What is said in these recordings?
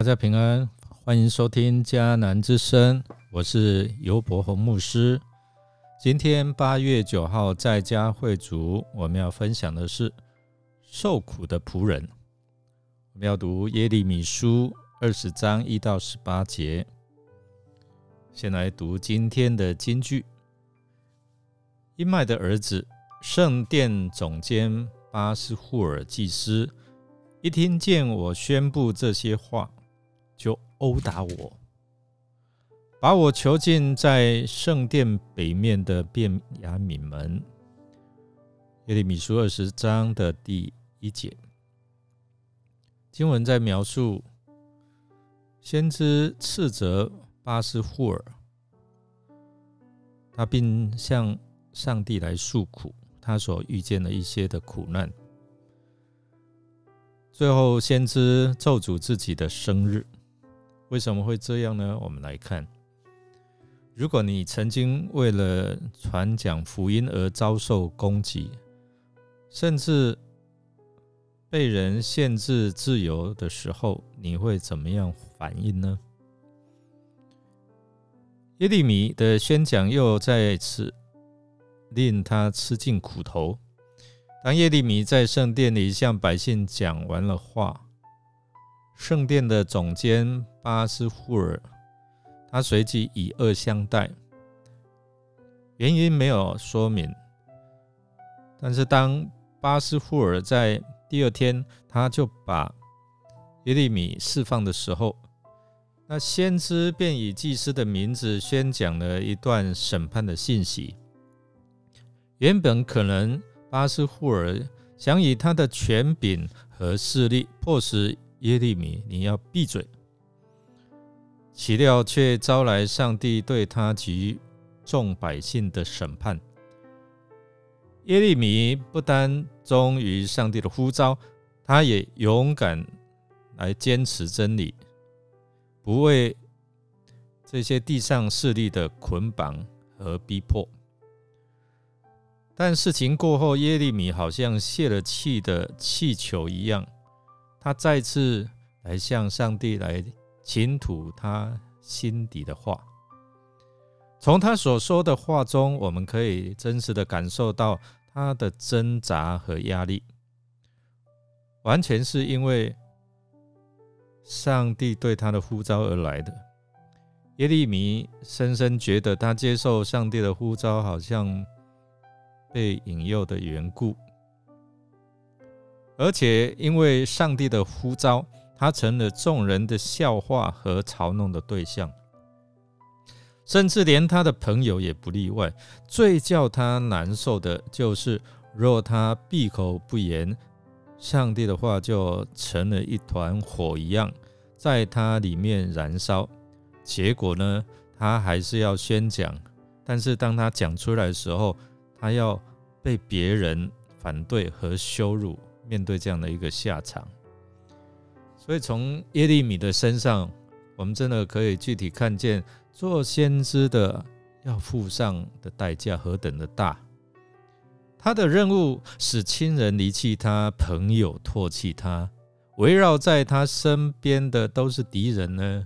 大家平安，欢迎收听迦南之声，我是尤伯宏牧师。今天八月九号在家会主，我们要分享的是受苦的仆人。我们要读耶利米书二十章一到十八节。先来读今天的金句：伊麦的儿子圣殿总监巴斯户尔祭司，一听见我宣布这些话。就殴打我，把我囚禁在圣殿北面的便雅悯门。耶利米书二十章的第一节，经文在描述先知斥责巴斯霍尔，他并向上帝来诉苦，他所遇见的一些的苦难。最后，先知咒诅自己的生日。为什么会这样呢？我们来看，如果你曾经为了传讲福音而遭受攻击，甚至被人限制自由的时候，你会怎么样反应呢？耶利米的宣讲又再次令他吃尽苦头。当耶利米在圣殿里向百姓讲完了话。圣殿的总监巴斯户尔，他随即以恶相待，原因没有说明。但是当巴斯户尔在第二天，他就把耶利米释放的时候，那先知便以祭司的名字宣讲了一段审判的信息。原本可能巴斯户尔想以他的权柄和势力迫使。耶利米，你要闭嘴！岂料却招来上帝对他及众百姓的审判。耶利米不单忠于上帝的呼召，他也勇敢来坚持真理，不为这些地上势力的捆绑和逼迫。但事情过后，耶利米好像泄了气的气球一样。他再次来向上帝来倾吐他心底的话。从他所说的话中，我们可以真实的感受到他的挣扎和压力，完全是因为上帝对他的呼召而来的。耶利米深深觉得，他接受上帝的呼召，好像被引诱的缘故。而且因为上帝的呼召，他成了众人的笑话和嘲弄的对象，甚至连他的朋友也不例外。最叫他难受的就是，若他闭口不言，上帝的话就成了一团火一样，在他里面燃烧。结果呢，他还是要宣讲，但是当他讲出来的时候，他要被别人反对和羞辱。面对这样的一个下场，所以从耶利米的身上，我们真的可以具体看见做先知的要付上的代价何等的大。他的任务使亲人离弃他，朋友唾弃他，围绕在他身边的都是敌人呢。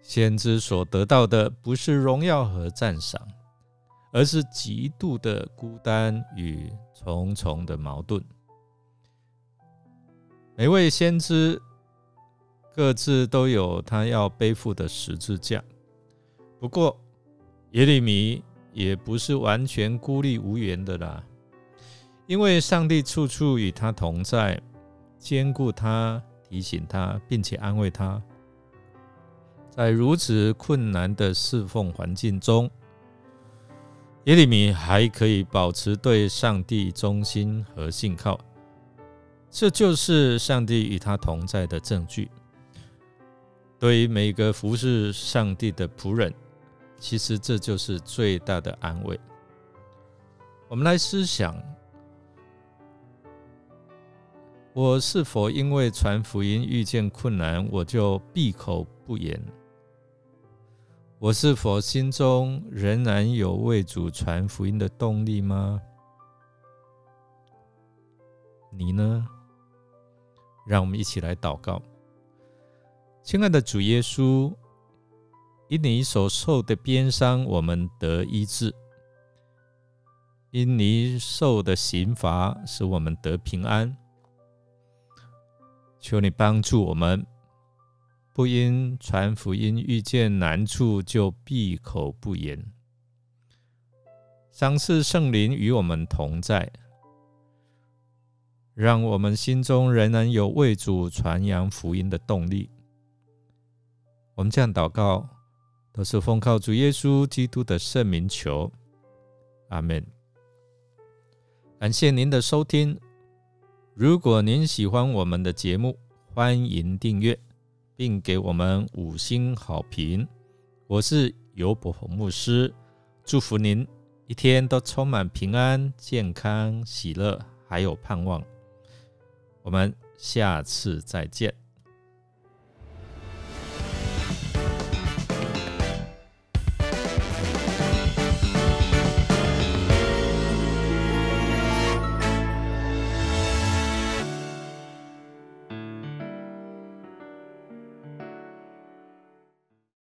先知所得到的不是荣耀和赞赏，而是极度的孤单与重重的矛盾。每位先知各自都有他要背负的十字架，不过耶利米也不是完全孤立无援的啦，因为上帝处处与他同在，兼顾他，提醒他，并且安慰他。在如此困难的侍奉环境中，耶利米还可以保持对上帝忠心和信靠。这就是上帝与他同在的证据。对于每个服侍上帝的仆人，其实这就是最大的安慰。我们来思想：我是否因为传福音遇见困难，我就闭口不言？我是否心中仍然有为主传福音的动力吗？你呢？让我们一起来祷告，亲爱的主耶稣，因你所受的鞭伤，我们得医治；因你受的刑罚，使我们得平安。求你帮助我们，不因传福音遇见难处就闭口不言。赏赐圣灵与我们同在，让我们心中仍然有为主传扬福音的动力。我们这样祷告，都是奉靠主耶稣基督的圣名求，阿门。感谢您的收听。如果您喜欢我们的节目，欢迎订阅，并给我们五星好评。我是尤伯宏牧师，祝福您一天都充满平安、健康、喜乐，还有盼望。我们下次再见。